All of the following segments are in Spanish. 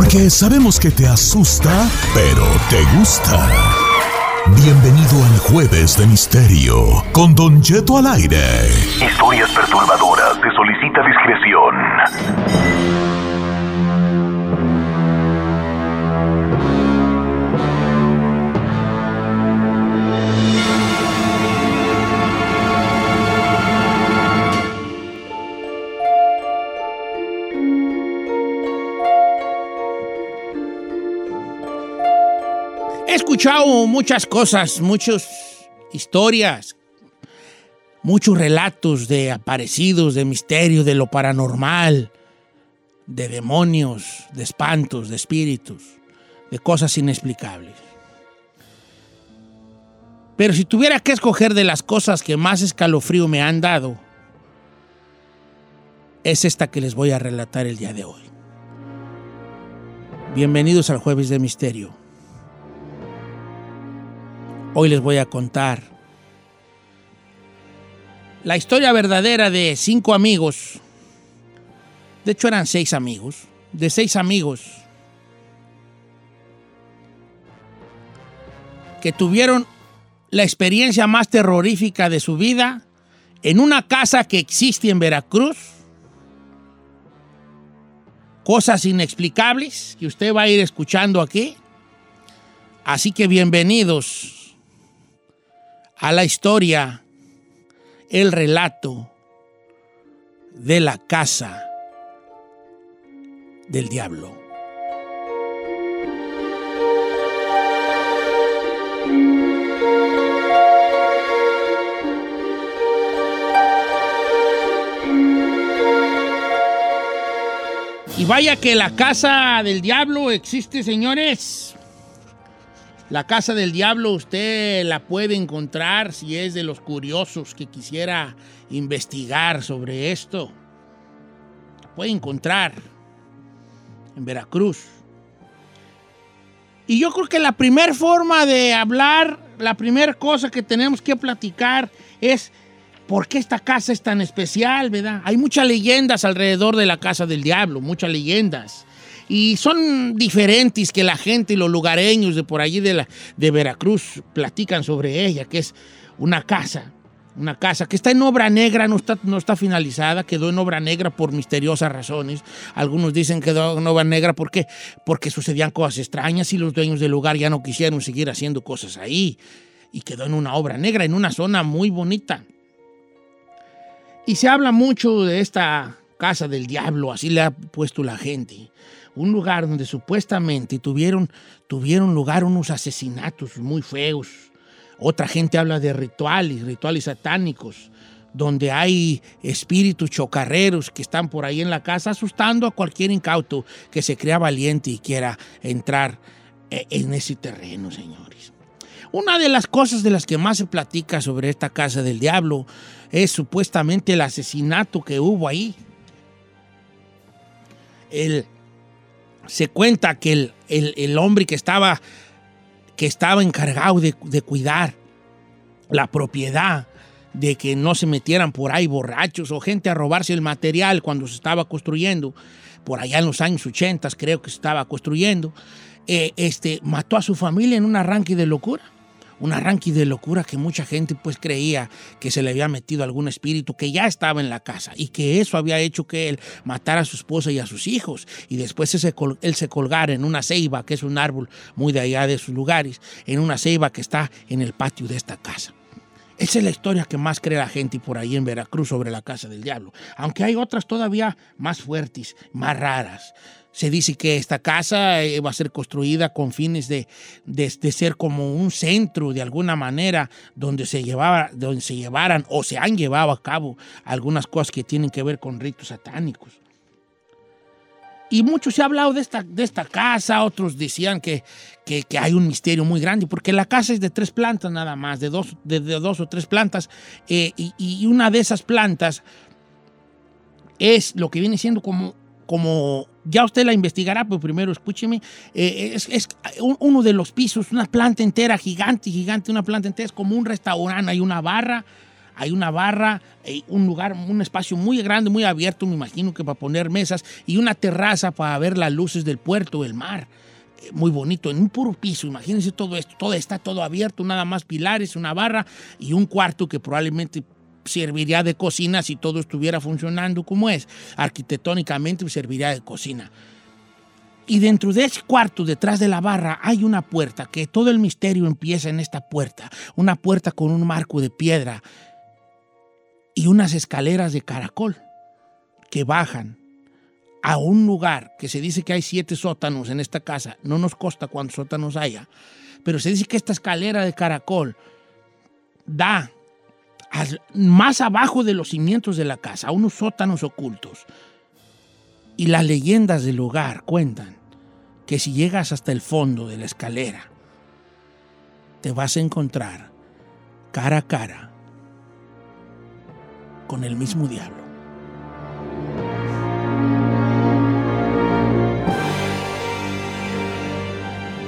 Porque sabemos que te asusta, pero te gusta. Bienvenido al Jueves de Misterio con Don Jeto al aire. Historias perturbadoras. Se solicita discreción. Escuchado muchas cosas, muchas historias, muchos relatos de aparecidos, de misterios, de lo paranormal, de demonios, de espantos, de espíritus, de cosas inexplicables. Pero si tuviera que escoger de las cosas que más escalofrío me han dado, es esta que les voy a relatar el día de hoy. Bienvenidos al jueves de misterio. Hoy les voy a contar la historia verdadera de cinco amigos. De hecho eran seis amigos. De seis amigos que tuvieron la experiencia más terrorífica de su vida en una casa que existe en Veracruz. Cosas inexplicables que usted va a ir escuchando aquí. Así que bienvenidos a la historia, el relato de la casa del diablo. Y vaya que la casa del diablo existe, señores. La Casa del Diablo usted la puede encontrar si es de los curiosos que quisiera investigar sobre esto. Puede encontrar en Veracruz. Y yo creo que la primera forma de hablar, la primera cosa que tenemos que platicar es por qué esta casa es tan especial, ¿verdad? Hay muchas leyendas alrededor de la Casa del Diablo, muchas leyendas y son diferentes que la gente y los lugareños de por allí de, de Veracruz platican sobre ella, que es una casa, una casa que está en obra negra, no está, no está finalizada, quedó en obra negra por misteriosas razones. Algunos dicen que quedó en obra negra porque, porque sucedían cosas extrañas y los dueños del lugar ya no quisieron seguir haciendo cosas ahí. Y quedó en una obra negra, en una zona muy bonita. Y se habla mucho de esta casa del diablo, así le ha puesto la gente un lugar donde supuestamente tuvieron, tuvieron lugar unos asesinatos muy feos. Otra gente habla de rituales, rituales satánicos, donde hay espíritus chocarreros que están por ahí en la casa asustando a cualquier incauto que se crea valiente y quiera entrar eh, en ese terreno, señores. Una de las cosas de las que más se platica sobre esta casa del diablo es supuestamente el asesinato que hubo ahí. El, se cuenta que el, hombre que estaba, que estaba encargado de, de, cuidar la propiedad, de que no se metieran por ahí borrachos o gente a robarse el material cuando se estaba construyendo, por allá en los años 80 creo que se estaba construyendo, eh, este, mató a su familia en un arranque de locura un arranque de locura que mucha gente pues creía que se le había metido algún espíritu que ya estaba en la casa y que eso había hecho que él matara a su esposa y a sus hijos y después él se colgara en una ceiba, que es un árbol muy de allá de sus lugares, en una ceiba que está en el patio de esta casa. Esa es la historia que más cree la gente por ahí en Veracruz sobre la casa del diablo, aunque hay otras todavía más fuertes, más raras. Se dice que esta casa eh, va a ser construida con fines de, de, ser como un centro de alguna manera donde se, llevaba, donde se llevaran o se han llevado a cabo algunas cosas que tienen que ver con ritos satánicos. Y mucho se ha hablado de esta, de esta casa, otros decían que, que, hay un misterio muy grande, porque la casa es de tres plantas nada más, de dos, de, dos o tres plantas, eh, y, una de esas plantas es lo que viene siendo como como ya usted la investigará, pero primero escúcheme, eh, es, uno de los pisos, una planta entera gigante, gigante, una planta entera, es como un restaurante, hay una barra, hay una barra, hay un lugar, un espacio muy grande, muy abierto, me imagino que para poner mesas, y una terraza para ver las luces del puerto, el mar. Eh, Muy bonito, en un puro piso, imagínense todo esto, todo está todo abierto, nada más pilares, una barra y un cuarto que probablemente serviría de cocina si todo estuviera funcionando como es. Arquitectónicamente serviría de cocina. Y dentro de ese cuarto, detrás de la barra, hay una puerta, que todo el misterio empieza en esta puerta. Una puerta con un marco de piedra y unas escaleras de caracol que bajan a un lugar que se dice que hay siete sótanos en esta casa. No nos consta cuántos sótanos haya, pero se dice que esta escalera de caracol da más abajo de los cimientos de la casa, a unos sótanos ocultos. Y las leyendas del lugar cuentan que si llegas hasta el fondo de la escalera, te vas a encontrar cara a cara con el mismo diablo.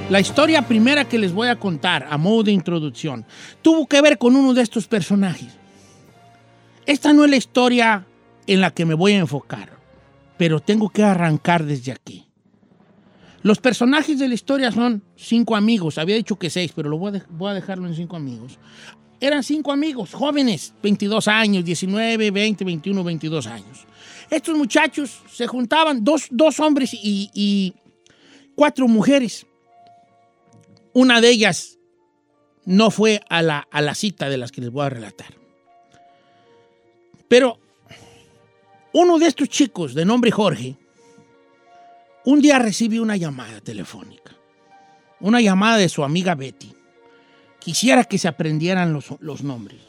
La historia primera que les voy a contar, a modo de introducción, tuvo que ver con uno de estos personajes. Esta no es la historia en la que me voy a enfocar, pero tengo que arrancar desde aquí. Los personajes de la historia son cinco amigos. Había dicho que seis, pero lo voy a, voy a dejarlo en cinco amigos. Eran cinco amigos, jóvenes, 22 años, 19, 20, 21, 22 años. Estos muchachos se juntaban, dos, dos hombres y, cuatro mujeres. Una de ellas no fue a la, a la cita de las que les voy a relatar. Pero uno de estos chicos, de nombre Jorge, un día recibe una llamada telefónica. Una llamada de su amiga Betty. Quisiera que se aprendieran los, los nombres.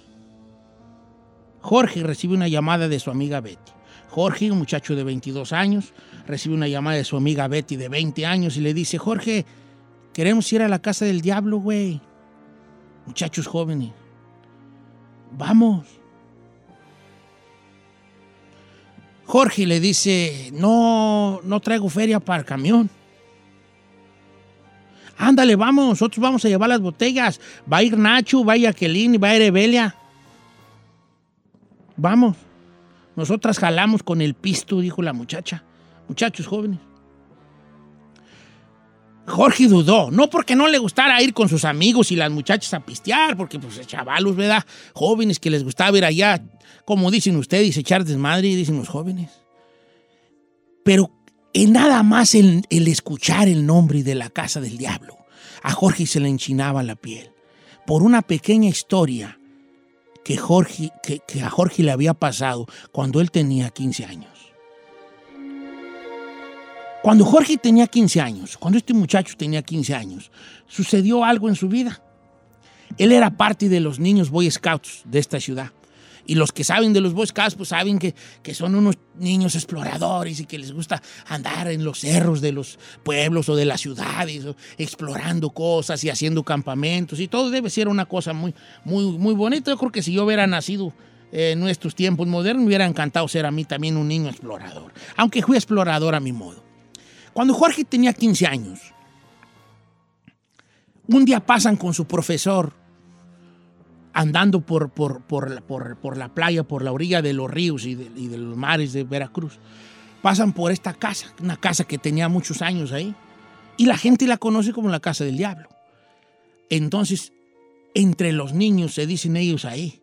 Jorge recibe una llamada de su amiga Betty. Jorge, un muchacho de 22 años, recibe una llamada de su amiga Betty de 20 años y le dice, Jorge, queremos ir a la casa del diablo, güey. Muchachos jóvenes. Vamos. Jorge le dice, no, no traigo feria para el camión. Ándale, vamos, nosotros vamos a llevar las botellas. Va a ir Nacho, va a ir Aquelín va a ir Evelia. Vamos. Nosotras jalamos con el pisto, dijo la muchacha. Muchachos jóvenes. Jorge dudó, no porque no le gustara ir con sus amigos y las muchachas a pistear, porque pues chavalos, ¿verdad? Jóvenes que les gustaba ir allá, como dicen ustedes, echar desmadre, dicen los jóvenes. Pero en nada más el, escuchar el nombre de la casa del diablo, a Jorge se le enchinaba la piel. Por una pequeña historia que, Jorge, que a Jorge le había pasado cuando él tenía 15 años. Cuando Jorge tenía 15 años, cuando este muchacho tenía 15 años, sucedió algo en su vida. Él era parte de los niños Boy Scouts de esta ciudad. Y los que saben de los Boy Scouts, pues saben que, que son unos niños exploradores y que les gusta andar en los cerros de los pueblos o de las ciudades, o explorando cosas y haciendo campamentos. Y todo debe ser una cosa muy, muy, muy bonita. Yo creo que si yo hubiera nacido en nuestros tiempos modernos, me hubiera encantado ser a mí también un niño explorador. Aunque fui explorador a mi modo. Cuando Jorge tenía 15 años, un día pasan con su profesor andando por, por, por, por, por la playa, por la orilla de los ríos y de, y de los mares de Veracruz. Pasan por esta casa, una casa que tenía muchos años ahí, y la gente la conoce como la casa del diablo. Entonces, entre los niños se dicen ellos ahí,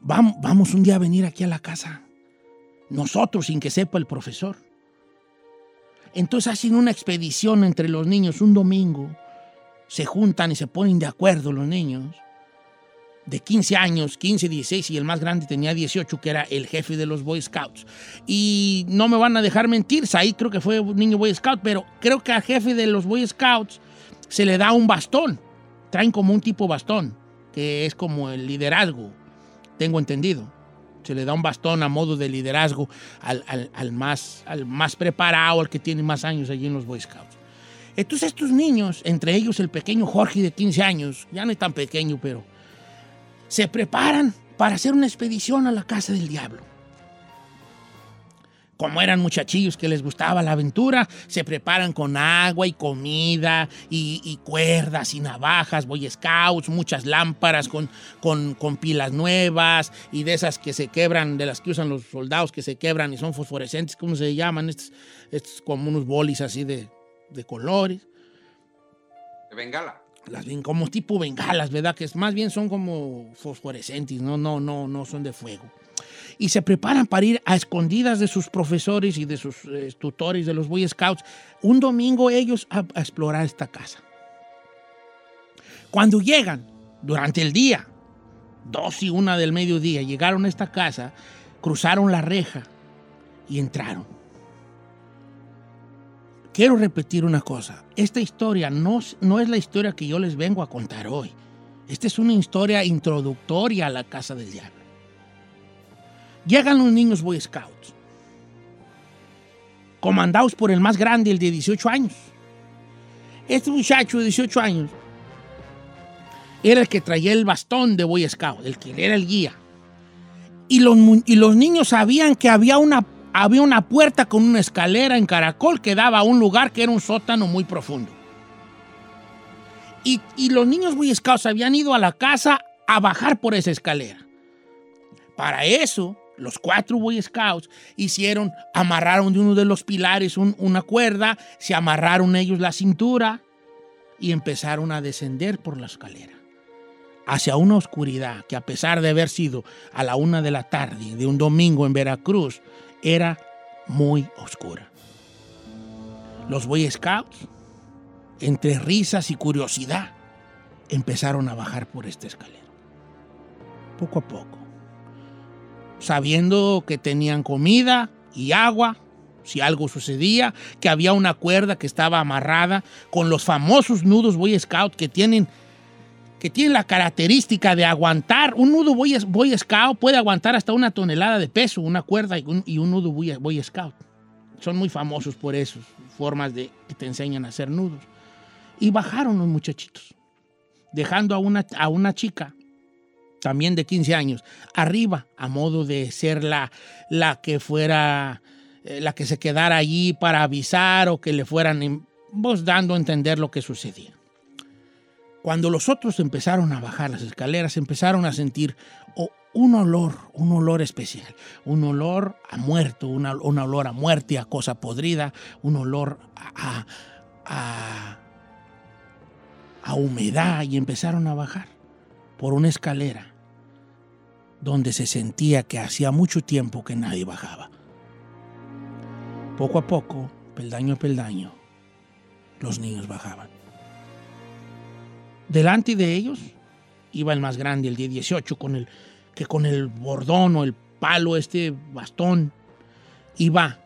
vamos, vamos un día a venir aquí a la casa, nosotros sin que sepa el profesor. Entonces hacen una expedición entre los niños un domingo, se juntan y se ponen de acuerdo los niños de 15 años, 15, 16 y el más grande tenía 18, que era el jefe de los Boy Scouts. Y no me van a dejar mentir, ahí creo que fue un niño Boy Scout, pero creo que al jefe de los Boy Scouts se le da un bastón. Traen como un tipo bastón, que es como el liderazgo, tengo entendido. Se le da un bastón a modo de liderazgo al, al- al más, al más preparado, al que tiene más años allí en los Boy Scouts. Entonces estos niños, entre ellos el pequeño Jorge de 15 años, ya no es tan pequeño, pero se preparan para hacer una expedición a la casa del diablo. como eran muchachillos que les gustaba la aventura, se preparan con agua y comida y, cuerdas y navajas, boy scouts, muchas lámparas con, con, pilas nuevas y de esas que se quebran, de las que usan los soldados que se quebran y son fosforescentes, ¿cómo se llaman? Estos, estos como unos bolis así de, de colores. De bengala. Las, como tipo bengalas, ¿verdad? Que más bien son como fosforescentes, no, no, no, no son de fuego y se preparan para ir a escondidas de sus profesores y de sus eh, tutores de los Boy Scouts un domingo ellos a, explorar esta casa. Cuando llegan durante el día, dos y una del mediodía, llegaron a esta casa, cruzaron la reja y entraron. Quiero repetir una cosa, esta historia no, no es la historia que yo les vengo a contar hoy. Esta es una historia introductoria a la casa del diablo. Llegan los niños Boy Scouts, comandados por el más grande, el de 18 años. Este muchacho de 18 años era el que traía el bastón de Boy Scout, el que era el guía. Y los, y los niños sabían que había una, había una puerta con una escalera en caracol que daba a un lugar que era un sótano muy profundo. Y, los niños Boy Scouts habían ido a la casa a bajar por esa escalera. Para eso, los cuatro Boy Scouts hicieron, amarraron de uno de los pilares una cuerda, se amarraron ellos la cintura y empezaron a descender por la escalera hacia una oscuridad que a pesar de haber sido a la una de la tarde de un domingo en Veracruz, era muy oscura. Los Boy Scouts, entre risas y curiosidad, empezaron a bajar por esta escalera. Poco a poco sabiendo que tenían comida y agua, si algo sucedía, que había una cuerda que estaba amarrada con los famosos nudos Boy Scout que tienen, que tienen la característica de aguantar. Un nudo Boy, Scout puede aguantar hasta una tonelada de peso, una cuerda y un, nudo Boy, Scout. Son muy famosos por eso, formas de que te enseñan a hacer nudos. Y bajaron los muchachitos, dejando a una, a una chica también de 15 años, arriba, a modo de ser la, la que fuera, eh, la que se quedara allí para avisar o que le fueran vos dando a entender lo que sucedía. Cuando los otros empezaron a bajar las escaleras, empezaron a sentir un olor, un olor especial, un olor a muerto, un olor a muerte, a cosa podrida, un olor a, a, a humedad y empezaron a bajar por una escalera donde se sentía que hacía mucho tiempo que nadie bajaba. Poco a poco, peldaño a peldaño, los niños bajaban. Delante de ellos iba el más grande, el día 18, con el, que con el bordón o el palo, este bastón, iba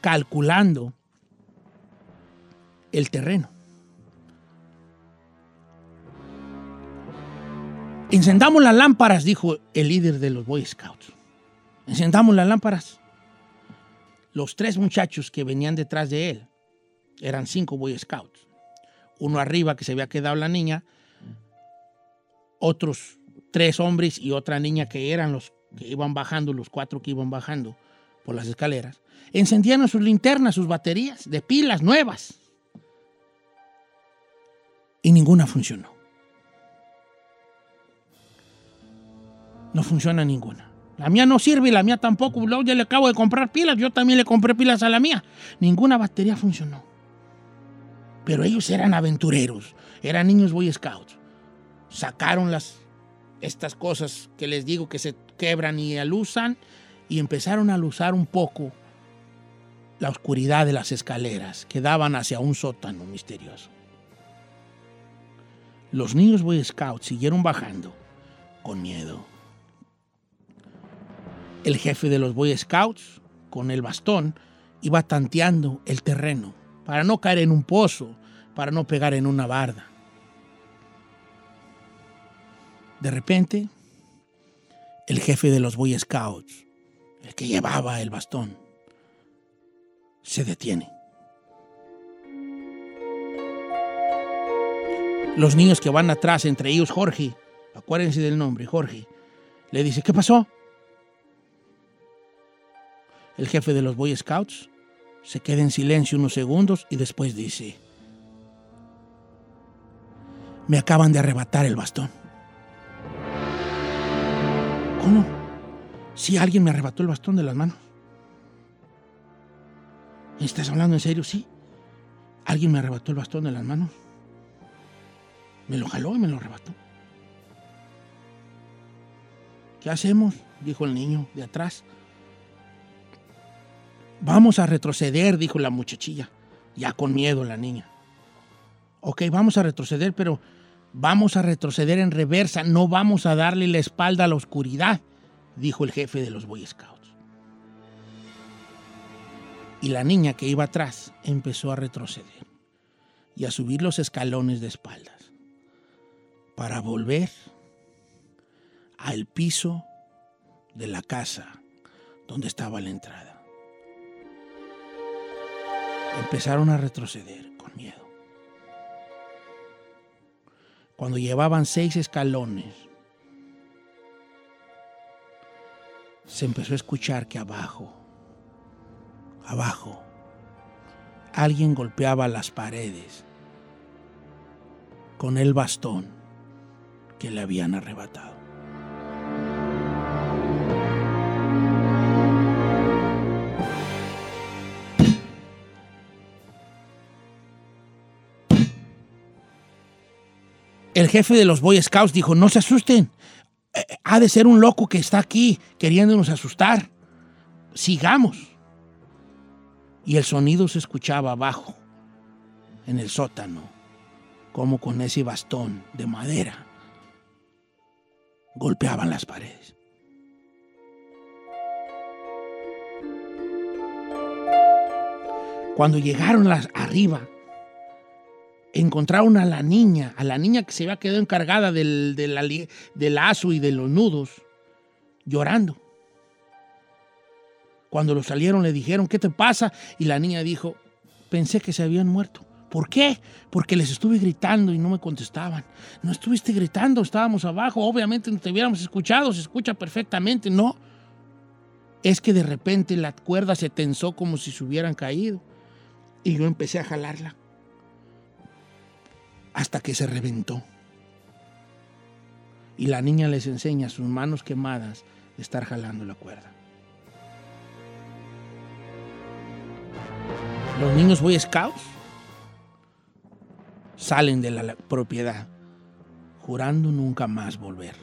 calculando el terreno. Encendamos las lámparas, dijo el líder de los Boy Scouts. Encendamos las lámparas. Los tres muchachos que venían detrás de él eran cinco Boy Scouts. Uno arriba que se había quedado la niña, otros tres hombres y otra niña que eran los que iban bajando, los cuatro que iban bajando por las escaleras. Encendían sus linternas, sus baterías de pilas nuevas. Y ninguna funcionó. no funciona ninguna. La mía no sirve y la mía tampoco. Luego ya le acabo de comprar pilas, yo también le compré pilas a la mía. Ninguna batería funcionó. Pero ellos eran aventureros, eran niños Boy Scouts. Sacaron las, estas cosas que les digo que se quebran y alusan y empezaron a alusar un poco la oscuridad de las escaleras que daban hacia un sótano misterioso. Los niños Boy Scouts siguieron bajando con miedo el jefe de los Boy Scouts, con el bastón, iba tanteando el terreno para no caer en un pozo, para no pegar en una barda. De repente, el jefe de los Boy Scouts, el que llevaba el bastón, se detiene. Los niños que van atrás, entre ellos Jorge, acuérdense del nombre, Jorge, le dice, ¿qué pasó? El jefe de los Boy Scouts se queda en silencio unos segundos y después dice, me acaban de arrebatar el bastón. ¿Cómo? Si alguien me arrebató el bastón de las manos. ¿Estás hablando en serio? Sí. Alguien me arrebató el bastón de las manos. Me lo jaló y me lo arrebató. ¿Qué hacemos? Dijo el niño de atrás. Vamos a retroceder, dijo la muchachilla, ya con miedo la niña. Ok, vamos a retroceder, pero vamos a retroceder en reversa, no vamos a darle la espalda a la oscuridad, dijo el jefe de los Boy Scouts. Y la niña que iba atrás empezó a retroceder y a subir los escalones de espaldas para volver al piso de la casa donde estaba la entrada. Empezaron a retroceder Cuando llevaban seis escalones, se empezó a escuchar que abajo, abajo, alguien golpeaba las paredes con el bastón que le habían arrebatado. El jefe de los Boy Scouts dijo, no se asusten, Eh, ha de ser un loco que está aquí queriéndonos asustar. Sigamos. Y el sonido se escuchaba abajo, en el sótano, como con ese bastón de madera golpeaban las paredes. Cuando llegaron las arriba, encontraron a la niña, a la niña que se había quedado encargada del, del, del lazo y de los nudos, llorando. Cuando lo salieron le dijeron, ¿qué te pasa? Y la niña dijo, pensé que se habían muerto. ¿Por qué? Porque les estuve gritando y no me contestaban. No estuviste gritando, estábamos abajo. Obviamente no te hubiéramos escuchado, se escucha perfectamente. No. Es que de repente la cuerda se tensó como si se hubieran caído. Y yo empecé a jalarla. Hasta que se reventó. Y la niña les enseña sus manos quemadas de estar jalando la cuerda. Los niños Boy Scouts salen de la propiedad jurando nunca más volver.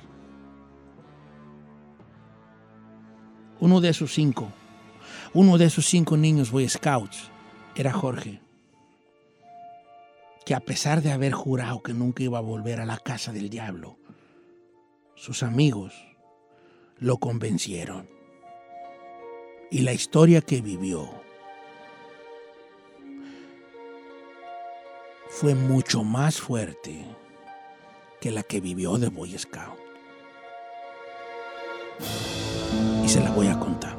Uno de esos cinco, uno de esos cinco niños Boy Scouts era Jorge, que a pesar de haber jurado que nunca iba a volver a la casa del diablo, sus amigos lo convencieron. Y la historia que vivió fue mucho más fuerte que la que vivió de Boy Scout. Y se la voy a contar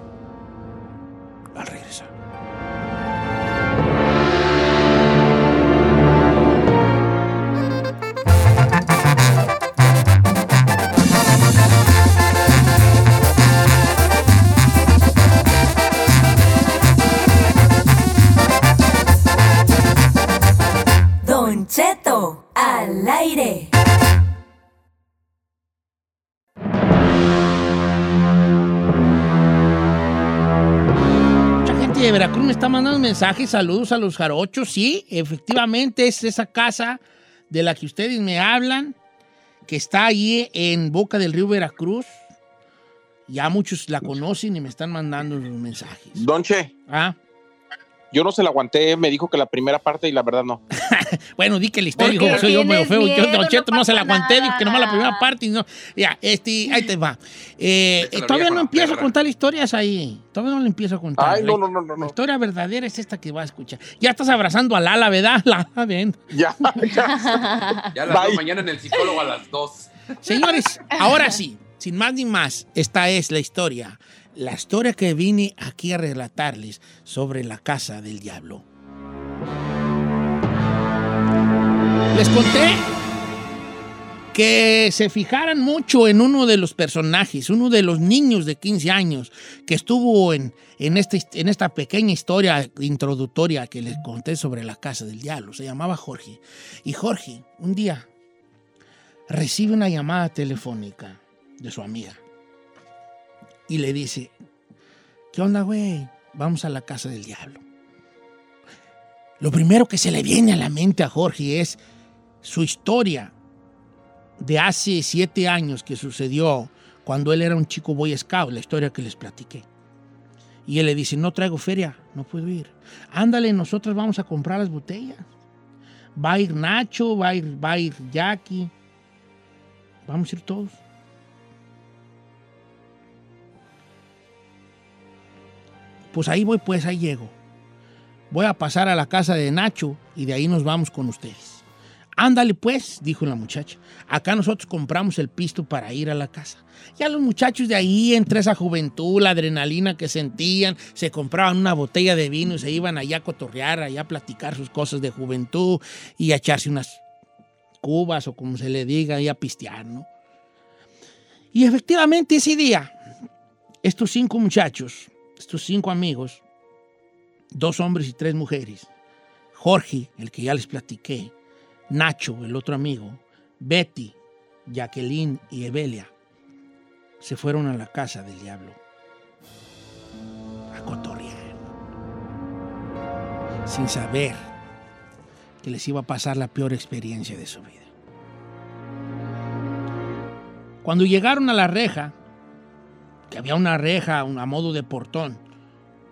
de Veracruz me está mandando mensajes, saludos a los jarochos. Sí, efectivamente es esa casa de la que ustedes me hablan, que está ahí en Boca del Río Veracruz. Ya muchos la conocen y me están mandando los mensajes. Don Che, Ah, yo no se la aguanté, me dijo que la primera parte y la verdad no. bueno, di que la historia, Porque dijo, soy yo medio feo. Yo, miedo, Don Cheto, no no, se la aguanté, dije que nomás la nada. primera parte y no. Ya, este, ahí te va. Eh, la todavía no la empiezo a contar historias ahí. Todavía no le empiezo a contar. Ay, no, La- no, no, no, La no. historia verdadera es esta que va a escuchar. Ya estás abrazando a Lala, ¿verdad? Lala, ven. Ya, ya. Ya a las Bye. dos mañana en el psicólogo a las dos. Señores, ahora sí, sin más ni más, esta es la historia. La historia que vine aquí a relatarles sobre la casa del diablo. Les conté que se fijaran mucho en uno de los personajes, uno de los niños de 15 años que estuvo en, en, este, en esta pequeña historia introductoria que les conté sobre la casa del diablo. Se llamaba Jorge. Y Jorge, un día, recibe una llamada telefónica de su amiga y le dice, ¿qué onda, güey? Vamos a la casa del diablo. Lo primero que se le viene a la mente a Jorge es su historia de hace siete años que sucedió cuando él era un chico boy scout, la historia que les platiqué. Y él le dice, no traigo feria, no puedo ir. Ándale, nosotros vamos a comprar las botellas. Va a ir Nacho, va a ir, va a ir Jackie. Vamos a ir todos. Pues ahí voy, pues ahí llego. Voy a pasar a la casa de Nacho y de ahí nos vamos con ustedes. Ándale pues, dijo la muchacha. Acá nosotros compramos el pisto para ir a la casa. Ya los muchachos de ahí, entre esa juventud, la adrenalina que sentían, se compraban una botella de vino y se iban allá a cotorrear, allá a platicar sus cosas de juventud y a echarse unas cubas o como se le diga, y a pistear, ¿no? Y efectivamente ese día, estos cinco muchachos, estos cinco amigos, dos hombres y tres mujeres, Jorge, el que ya les platiqué, Nacho, el otro amigo, Betty, Jacqueline y Evelia se fueron a la casa del diablo a cotorrear, sin saber que les iba a pasar la peor experiencia de su vida. Cuando llegaron a la reja, que había una reja a modo de portón,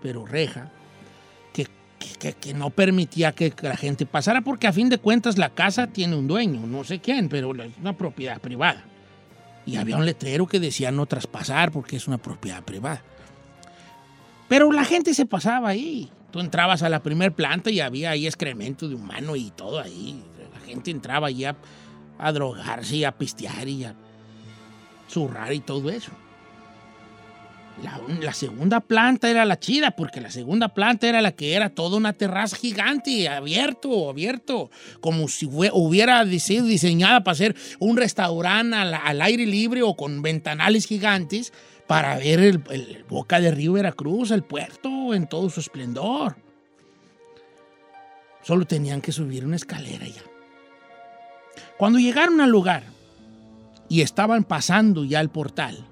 pero reja, que, no permitía que la gente pasara, porque a fin de cuentas la casa tiene un dueño, no sé quién, pero es una propiedad privada. Y había un letrero que decía no traspasar porque es una propiedad privada. Pero la gente se pasaba ahí. Tú entrabas a la primer planta y había ahí excremento de humano y todo ahí. La gente entraba ahí a, a drogarse y a pistear y a zurrar y todo eso. La, segunda planta era la chida, porque la segunda planta era la que era toda una terraza gigante, abierto, abierto, como si hubiera sido diseñada para ser un restaurante al, aire libre o con ventanales gigantes para ver el, el, boca de Río Veracruz, el puerto en todo su esplendor. Solo tenían que subir una escalera ya. Cuando llegaron al lugar y estaban pasando ya el portal,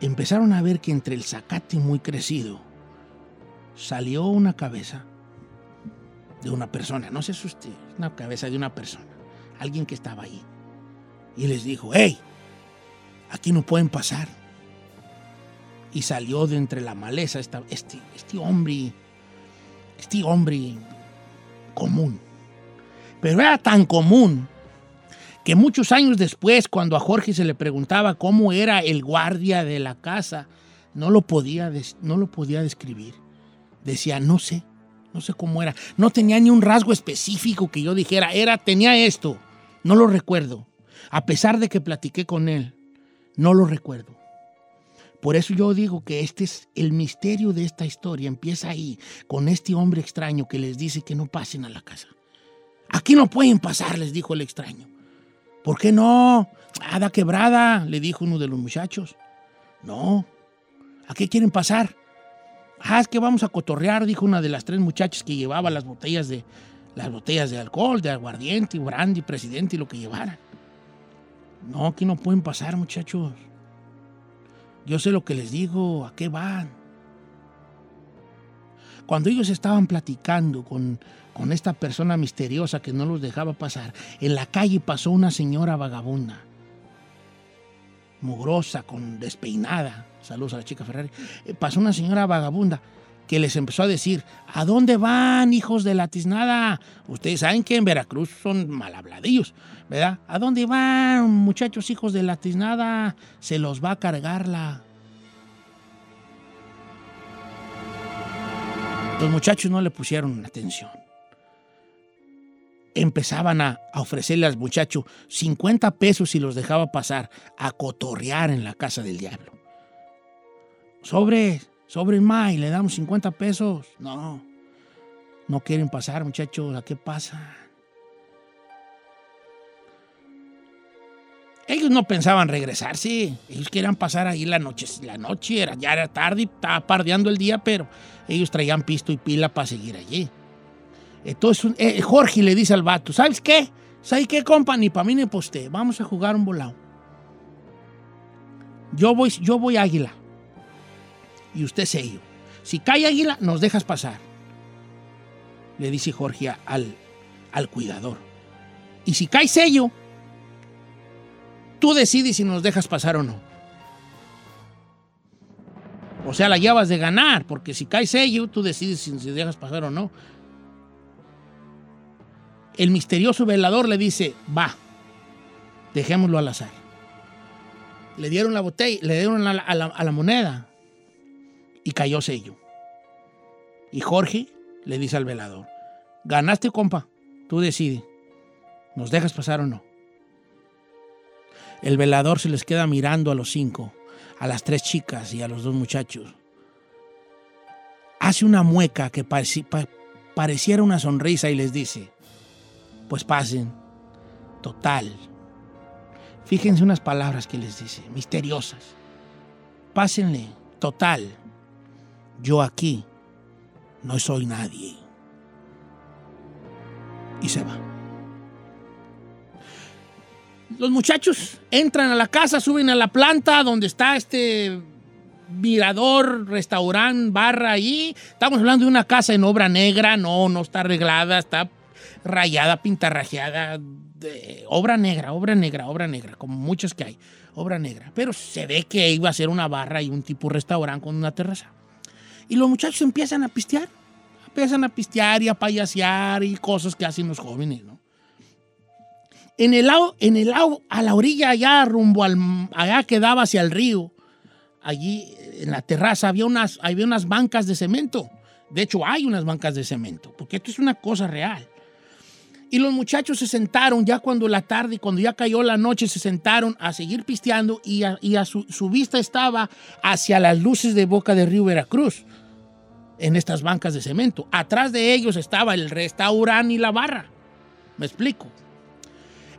empezaron a ver que entre el zacate muy crecido salió una cabeza de una persona, no se asuste, una cabeza de una persona, alguien que estaba ahí. Y les dijo, hey, aquí no pueden pasar. Y salió de entre la maleza este, este hombre, este hombre común. Pero era tan común que muchos años después, cuando a Jorge se le preguntaba cómo era el guardia de la casa, no lo podía, no lo podía describir. Decía, no sé, no sé cómo era. No tenía ni un rasgo específico que yo dijera, era, tenía esto. No lo recuerdo. A pesar de que platiqué con él, no lo recuerdo. Por eso yo digo que este es el misterio de esta historia. Empieza ahí, con este hombre extraño que les dice que no pasen a la casa. Aquí no pueden pasar, les dijo el extraño. ¿Por qué no? Hada quebrada, le dijo uno de los muchachos. No. ¿A qué quieren pasar? Ah, es que vamos a cotorrear, dijo una de las tres muchachas que llevaba las botellas de, las botellas de alcohol, de aguardiente, brandy, presidente y lo que llevaran. No, aquí no pueden pasar, muchachos. Yo sé lo que les digo, ¿a qué van? Cuando ellos estaban platicando con con esta persona misteriosa que no los dejaba pasar, en la calle pasó una señora vagabunda, mugrosa, con despeinada. Saludos a la chica Ferrari. Eh, pasó una señora vagabunda que les empezó a decir, ¿a dónde van, hijos de la tiznada? Ustedes saben que en Veracruz son malhabladillos, ¿verdad? ¿A dónde van, muchachos hijos de la tiznada? Se los va a cargar la... Los muchachos no le pusieron atención empezaban a, ofrecerle al muchacho 50 pesos y los dejaba pasar a cotorrear en la casa del diablo. Sobre, sobre May, le damos 50 pesos. No, no quieren pasar, muchachos, ¿a qué pasa? Ellos no pensaban regresarse, ellos querían pasar ahí la noche, la noche era, ya era tarde, estaba pardeando el día, pero ellos traían pisto y pila para seguir allí. Entonces eh, Jorge le dice al vato, ¿sabes qué? ¿Sabes qué, compa? Ni para mí ni usted, vamos a jugar un volado. Yo voy, yo voy águila y usted sello. Si cae águila, nos dejas pasar. Le dice Jorge al, al cuidador. Y si cae sello, tú decides si nos dejas pasar o no. O sea, la llevas de ganar, porque si cae sello, tú decides si si dejas pasar o no. El misterioso velador le dice, va, dejémoslo al azar. Le dieron la botella, le dieron a la, moneda y cayó sello. Y Jorge le dice al velador, ganaste compa, tú decides, nos dejas pasar o no. El velador se les queda mirando a los cinco, a las tres chicas y a los dos muchachos. Hace una mueca que pareci- pa- pareciera una sonrisa y les dice, pues pasen, total. Fíjense unas palabras que les dice, misteriosas. Pásenle, total. Yo aquí no soy nadie. Y se va. Los muchachos entran a la casa, suben a la planta donde está este mirador, restaurante, barra ahí. Estamos hablando de una casa en obra negra, no, no está arreglada, está rayada, pintarrajeada, obra negra, obra negra, obra negra, como muchas que hay, obra negra. Pero se ve que iba a ser una barra y un tipo restaurante con una terraza. Y los muchachos empiezan a pistear, empiezan a pistear y a payasear y cosas que hacen los jóvenes, ¿no? En el lado, en el lado, a la orilla allá, rumbo al, allá que daba hacia el río, allí en la terraza había unas, había unas bancas de cemento. De hecho, hay unas bancas de cemento, porque esto es una cosa real. Y los muchachos se sentaron ya cuando la tarde, cuando ya cayó la noche, se sentaron a seguir pisteando y, a, su, vista estaba hacia las luces de Boca de Río Veracruz, en estas bancas de cemento. Atrás de ellos estaba el restaurante y la barra. ¿Me explico?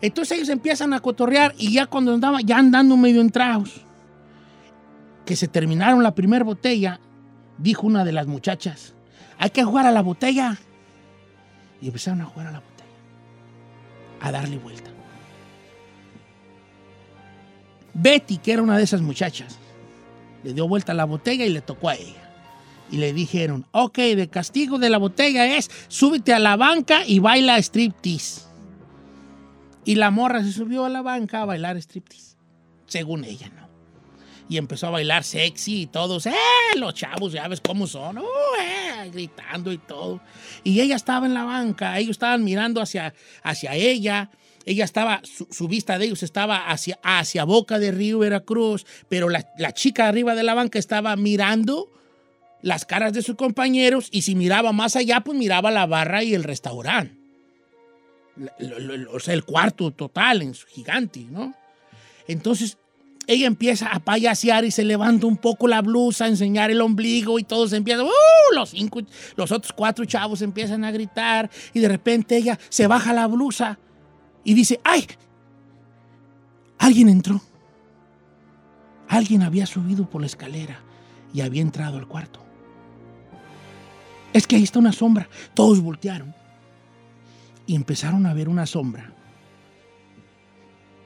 Entonces ellos empiezan a cotorrear y ya cuando andaban, ya andando medio entrados, que se terminaron la primera botella, dijo una de las muchachas, hay que jugar a la botella. Y empezaron a jugar a la botella, a darle vuelta. Betty, que era una de esas muchachas, le dio vuelta a la botella y le tocó a ella. Y le dijeron, ok, de castigo de la botella es, súbete a la banca y baila striptease. Y la morra se subió a la banca a bailar striptease, según ella, ¿no? Y empezó a bailar sexy y todos, ¡eh! Los chavos, ya ves cómo son, ¡uh! eh", gritando y todo. Y ella estaba en la banca, ellos estaban mirando hacia, hacia ella. Ella estaba, su, su vista de ellos estaba hacia, hacia Boca de Río Veracruz, pero la, la chica arriba de la banca estaba mirando las caras de sus compañeros y si miraba más allá, pues miraba la barra y el restaurante. O sea, el cuarto total en su gigante, ¿no? Entonces, ella empieza a payasear y se levanta un poco la blusa, a enseñar el ombligo y todos empiezan, ¡uh! Los, cinco, los otros cuatro chavos empiezan a gritar y de repente ella se baja la blusa y dice, ¡ay! Alguien entró. Alguien había subido por la escalera y había entrado al cuarto. Es que ahí está una sombra. Todos voltearon y empezaron a ver una sombra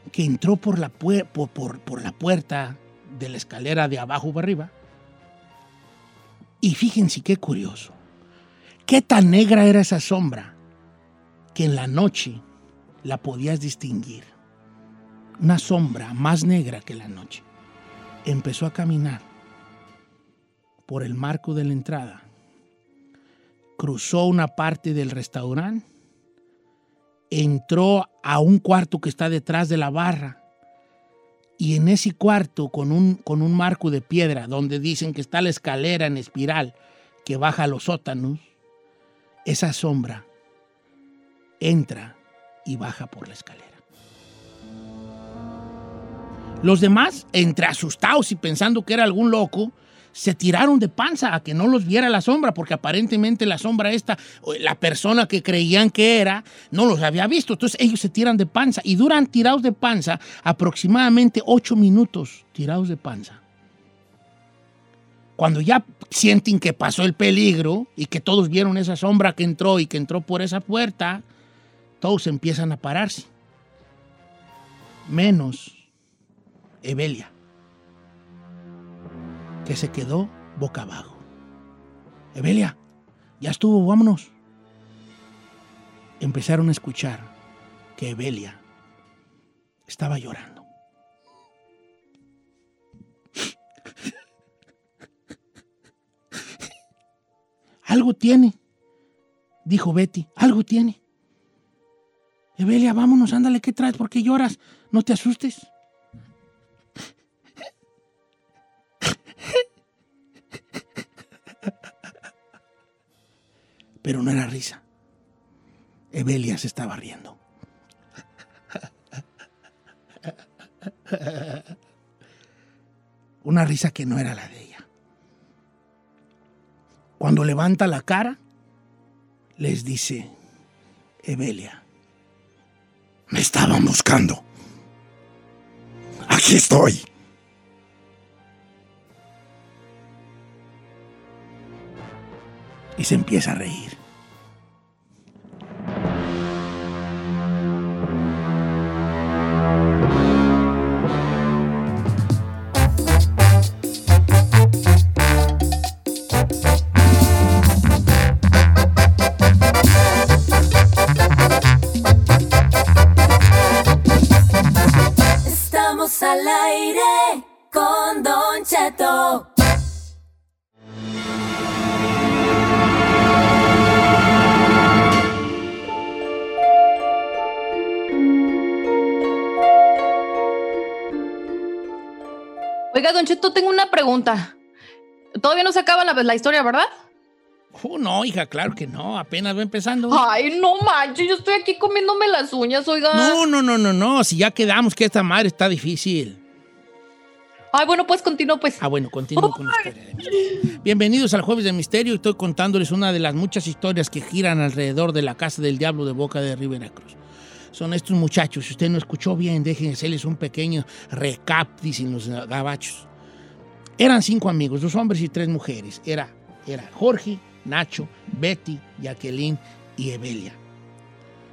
que entró por la, por, por- por la puerta de la escalera de abajo para arriba. Y fíjense qué curioso. Qué tan negra era esa sombra que en la noche la podías distinguir. Una sombra más negra que la noche. Empezó a caminar por el marco de la entrada. Cruzó una parte del restaurante entró a un cuarto que está detrás de la barra y en ese cuarto con un, con un marco de piedra donde dicen que está la escalera en espiral que baja a los sótanos, esa sombra entra y baja por la escalera. Los demás, entre asustados y pensando que era algún loco, se tiraron de panza a que no los viera la sombra, porque aparentemente la sombra esta, la persona que creían que era, no los había visto. Entonces ellos se tiran de panza y duran tirados de panza aproximadamente ocho minutos tirados de panza. Cuando ya sienten que pasó el peligro y que todos vieron esa sombra que entró y que entró por esa puerta, todos empiezan a pararse. Menos Evelia, que se quedó boca abajo. Evelia, ya estuvo, vámonos. Empezaron a escuchar que Evelia estaba llorando. Algo tiene, dijo Betty, algo tiene. Evelia, vámonos, ándale, ¿qué traes? ¿Por qué lloras? No te asustes. Pero no era risa. Evelia se estaba riendo. Una risa que no era la de ella. Cuando levanta la cara, les dice, Evelia, me estaban buscando. Aquí estoy. Y se empieza a reír. Pregunta. Todavía no se acaba la, la historia, ¿verdad? Oh, no, hija, claro que no, apenas va empezando. Ay, no manches, yo estoy aquí comiéndome las uñas, oiga. No, no, no, no, no, si ya quedamos que esta madre está difícil. Ay, bueno, pues continúo, pues. Ah, bueno, continúo con la historia. de. Bienvenidos al Jueves de Misterio. Estoy contándoles una de las muchas historias que giran alrededor de la casa del diablo de Boca de Rivera Cruz. Son estos muchachos. Si usted no escuchó bien, déjenme hacerles un pequeño recap, dicen los gabachos. Eran cinco amigos, dos hombres y tres mujeres. Era, era Jorge, Nacho, Betty, Jacqueline y Evelia.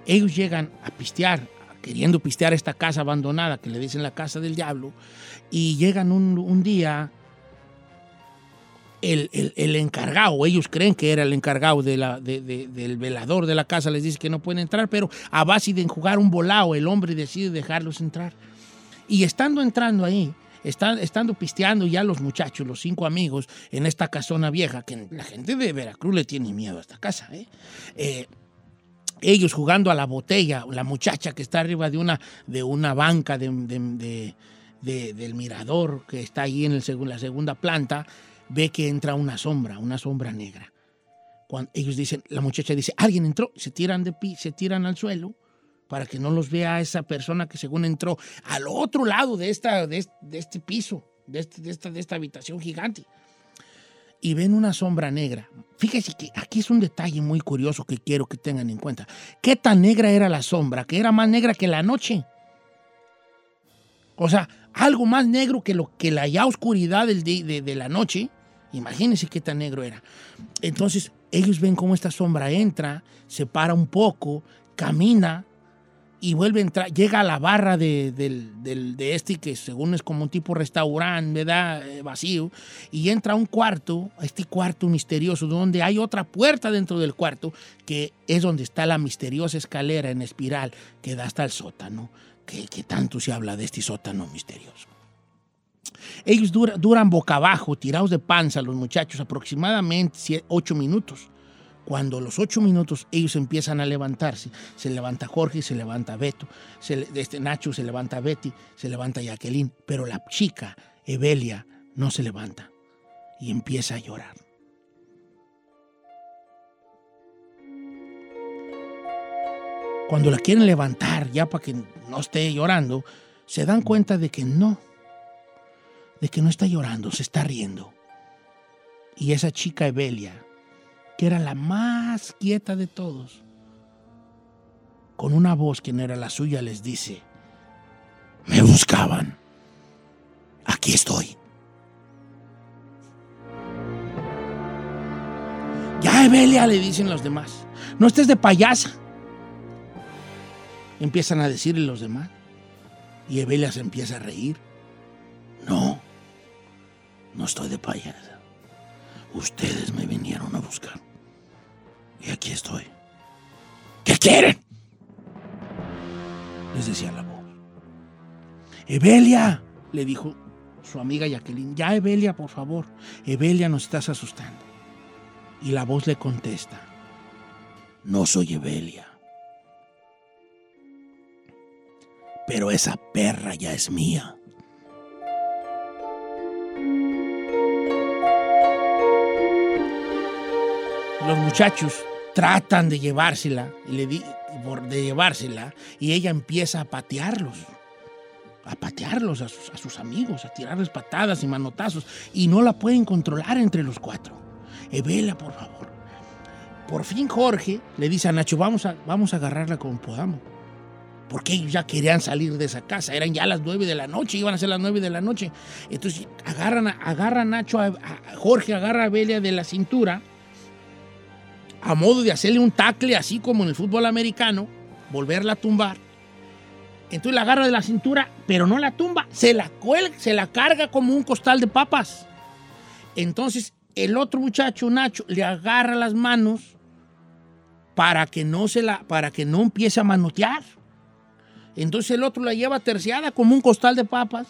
Ellos llegan a pistear, queriendo pistear esta casa abandonada que le dicen la casa del diablo, y llegan un, día, el, el- el encargado, ellos creen que era el encargado de la- de- de- del velador de la casa, les dice que no pueden entrar, pero a base de enjugar un volado, el hombre decide dejarlos entrar. Y estando entrando ahí, está- estando pisteando ya los muchachos, los cinco amigos, en esta casona vieja, que la gente de Veracruz le tiene miedo a esta casa, ¿eh? Eh, ellos jugando a la botella, la muchacha que está arriba de una, de una banca de- de- de- de- del mirador que está ahí en el segun- la segunda planta, ve que entra una sombra, una sombra negra. Cuando ellos dicen, la muchacha dice, alguien entró, se tiran de pi, se tiran al suelo para que no los vea esa persona que según entró al otro lado de, esta, de, de este piso, de, este- de esta, de esta habitación gigante. Y ven una sombra negra. Fíjese que aquí es un detalle muy curioso que quiero que tengan en cuenta. ¿Qué tan negra era la sombra? Que era más negra que la noche. O sea, algo más negro que, lo, que la ya oscuridad del de, de la noche. Imagínense qué tan negro era. Entonces, ellos ven cómo esta sombra entra, se para un poco, camina y vuelve a entrar, llega a la barra de, del- de este, que según es como un tipo restaurante, ¿verdad? Eh, vacío, y entra a un cuarto, a este cuarto misterioso, donde hay otra puerta dentro del cuarto, que es donde está la misteriosa escalera en espiral que da hasta el sótano, que, que tanto se habla de este sótano misterioso. Ellos dura- duran boca abajo, tirados de panza, los muchachos, aproximadamente ocho minutos. Cuando a los ocho minutos ellos empiezan a levantarse, se levanta Jorge, se levanta Beto, se este Nacho se levanta Betty, se levanta Jacqueline, pero la chica, Evelia, no se levanta y empieza a llorar. Cuando la quieren levantar, ya para que no esté llorando, se dan cuenta de que no, de que no está llorando, se está riendo. Y esa chica Evelia, que era la más quieta de todos, con una voz que no era la suya, les dice, me buscaban. Aquí estoy. Ya, Evelia, le dicen los demás. No estés de payasa. Empiezan a decirle los demás. Y Evelia se empieza a reír. No, no estoy de payasa. Ustedes me vinieron a buscar. Y aquí estoy. ¿Qué quieren? Les decía la voz. Evelia, le dijo su amiga Jacqueline. Ya, Evelia, por favor. Evelia, nos estás asustando. Y la voz le contesta. No soy Evelia. Pero esa perra ya es mía. Los muchachos tratan de llevársela de llevársela y ella empieza a patearlos a patearlos a sus, amigos, a tirarles patadas y manotazos, y no la pueden controlar entre los cuatro. Evela, por favor. Por fin Jorge le dice a Nacho, vamos a, vamos a agarrarla como podamos. Porque ellos ya querían salir de esa casa, eran ya las nueve de la noche, iban a ser las nueve de la noche. Entonces agarran a, agarra a Nacho, a, Jorge agarra a Evelia de la cintura, a modo de hacerle un tacle, así como en el fútbol americano, volverla a tumbar. Entonces la agarra de la cintura, pero no la tumba, se la cuelga, se la carga como un costal de papas. Entonces el otro muchacho, Nacho, le agarra las manos para que no se la, para que no empiece a manotear. Entonces el otro la lleva terciada como un costal de papas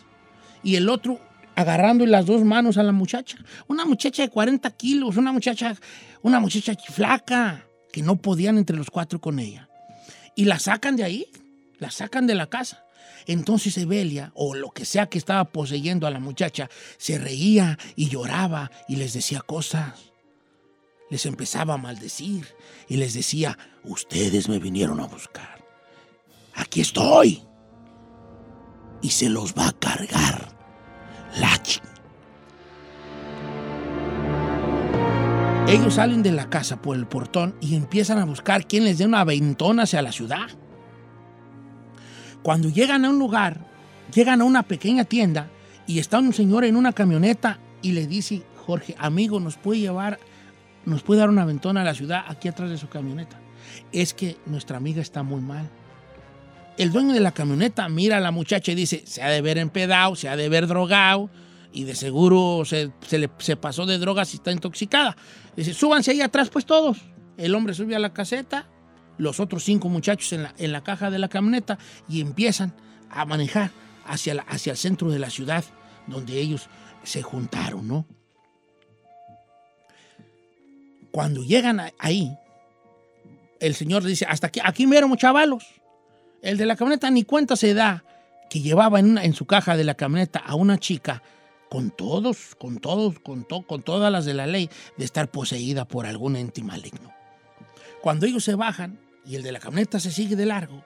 y el otro agarrando las dos manos a la muchacha. Una muchacha de 40 kilos, una muchacha, una muchacha flaca, que no podían entre los cuatro con ella. Y la sacan de ahí, la sacan de la casa. Entonces Evelia, o lo que sea que estaba poseyendo a la muchacha, se reía y lloraba y les decía cosas. Les empezaba a maldecir y les decía, ustedes me vinieron a buscar. Aquí estoy. Y se los va a cargar. Ellos salen de la casa por el portón y empiezan a buscar quién les dé una aventón hacia la ciudad. Cuando llegan a un lugar, llegan a una pequeña tienda y está un señor en una camioneta y le dice, Jorge, amigo, ¿nos puede llevar, nos puede dar una aventón a la ciudad aquí atrás de su camioneta? Es que nuestra amiga está muy mal. El dueño de la camioneta mira a la muchacha y dice, se ha de ver empedado, se ha de ver drogado y de seguro se, se le, se pasó de drogas y está intoxicada. Dice, súbanse ahí atrás pues todos. El hombre sube a la caseta, los otros cinco muchachos en la, en la caja de la camioneta y empiezan a manejar hacia, la- hacia el centro de la ciudad donde ellos se juntaron, ¿no? Cuando llegan ahí, el señor dice, hasta aquí, aquí mero, chavalos. El de la camioneta ni cuenta se da que llevaba en, su caja de la camioneta a una chica con todos, con todos, con, to- con todas las de la ley de estar poseída por algún ente maligno. Cuando ellos se bajan y el de la camioneta se sigue de largo,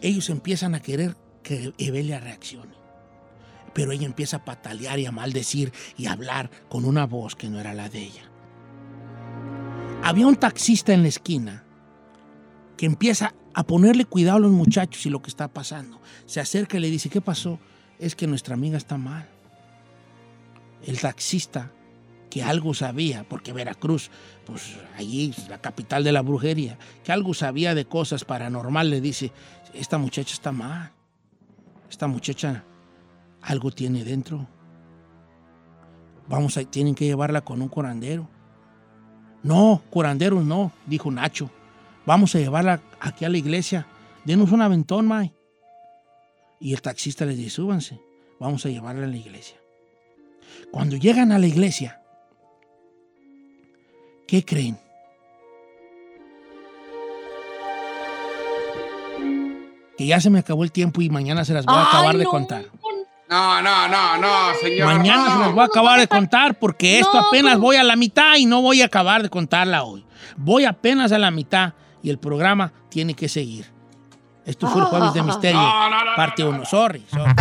ellos empiezan a querer que Evelia reaccione. Pero ella empieza a patalear y a maldecir y a hablar con una voz que no era la de ella. Había un taxista en la esquina que empieza a ponerle cuidado a los muchachos y lo que está pasando. Se acerca y le dice, ¿qué pasó? Es que nuestra amiga está mal. El taxista, que algo sabía, porque Veracruz, pues allí es la capital de la brujería, que algo sabía de cosas paranormales, le dice, esta muchacha está mal. Esta muchacha algo tiene dentro. Vamos a, tienen que llevarla con un curandero. No, curanderos no, dijo Nacho. Vamos a llevarla aquí a la iglesia. Denos un aventón, May. Y el taxista les dice, súbanse, vamos a llevarla a la iglesia. Cuando llegan a la iglesia, ¿qué creen? Que ya se me acabó el tiempo y mañana se las voy a Ay, acabar de no. contar. No, no, no, no, señor. Mañana no. se las voy a acabar de contar porque esto No, apenas voy a la mitad y no voy a acabar de contarla hoy. Voy apenas a la mitad y el programa tiene que seguir. Esto fue el Jueves de Misterio, parte no, 1. Sorry, sorry.